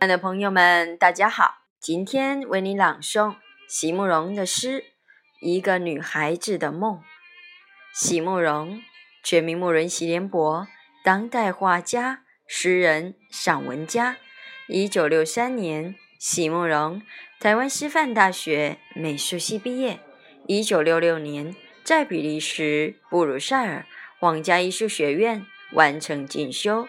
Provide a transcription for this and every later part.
亲爱的朋友们，大家好！今天为你朗诵席慕容的诗《一个女孩子的梦》。席慕容，全名慕容席联博，当代画家、诗人、散文家。一九六三年，席慕容台湾师范大学美术系毕业。一九六六年，在比利时布鲁塞尔皇家艺术学院完成进修。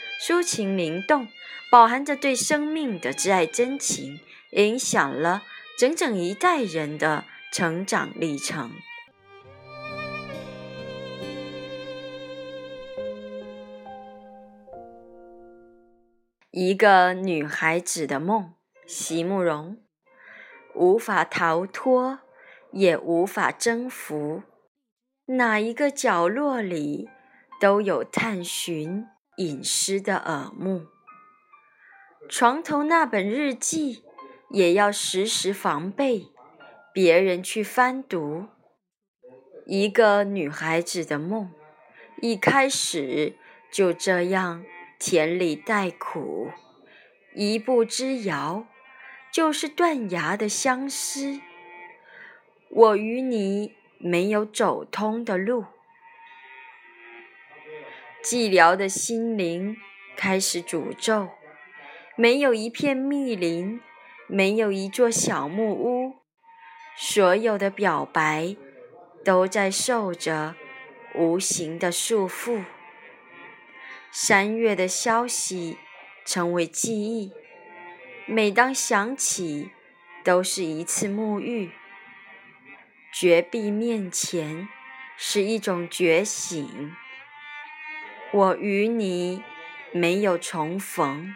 抒情灵动，饱含着对生命的挚爱真情，影响了整整一代人的成长历程。一个女孩子的梦，席慕容，无法逃脱，也无法征服，哪一个角落里？都有探寻隐私的耳目，床头那本日记也要时时防备别人去翻读。一个女孩子的梦，一开始就这样甜里带苦，一步之遥就是断崖的相思。我与你没有走通的路。寂寥的心灵开始诅咒，没有一片密林，没有一座小木屋，所有的表白都在受着无形的束缚。三月的消息成为记忆，每当想起，都是一次沐浴。绝壁面前是一种觉醒。我与你没有重逢。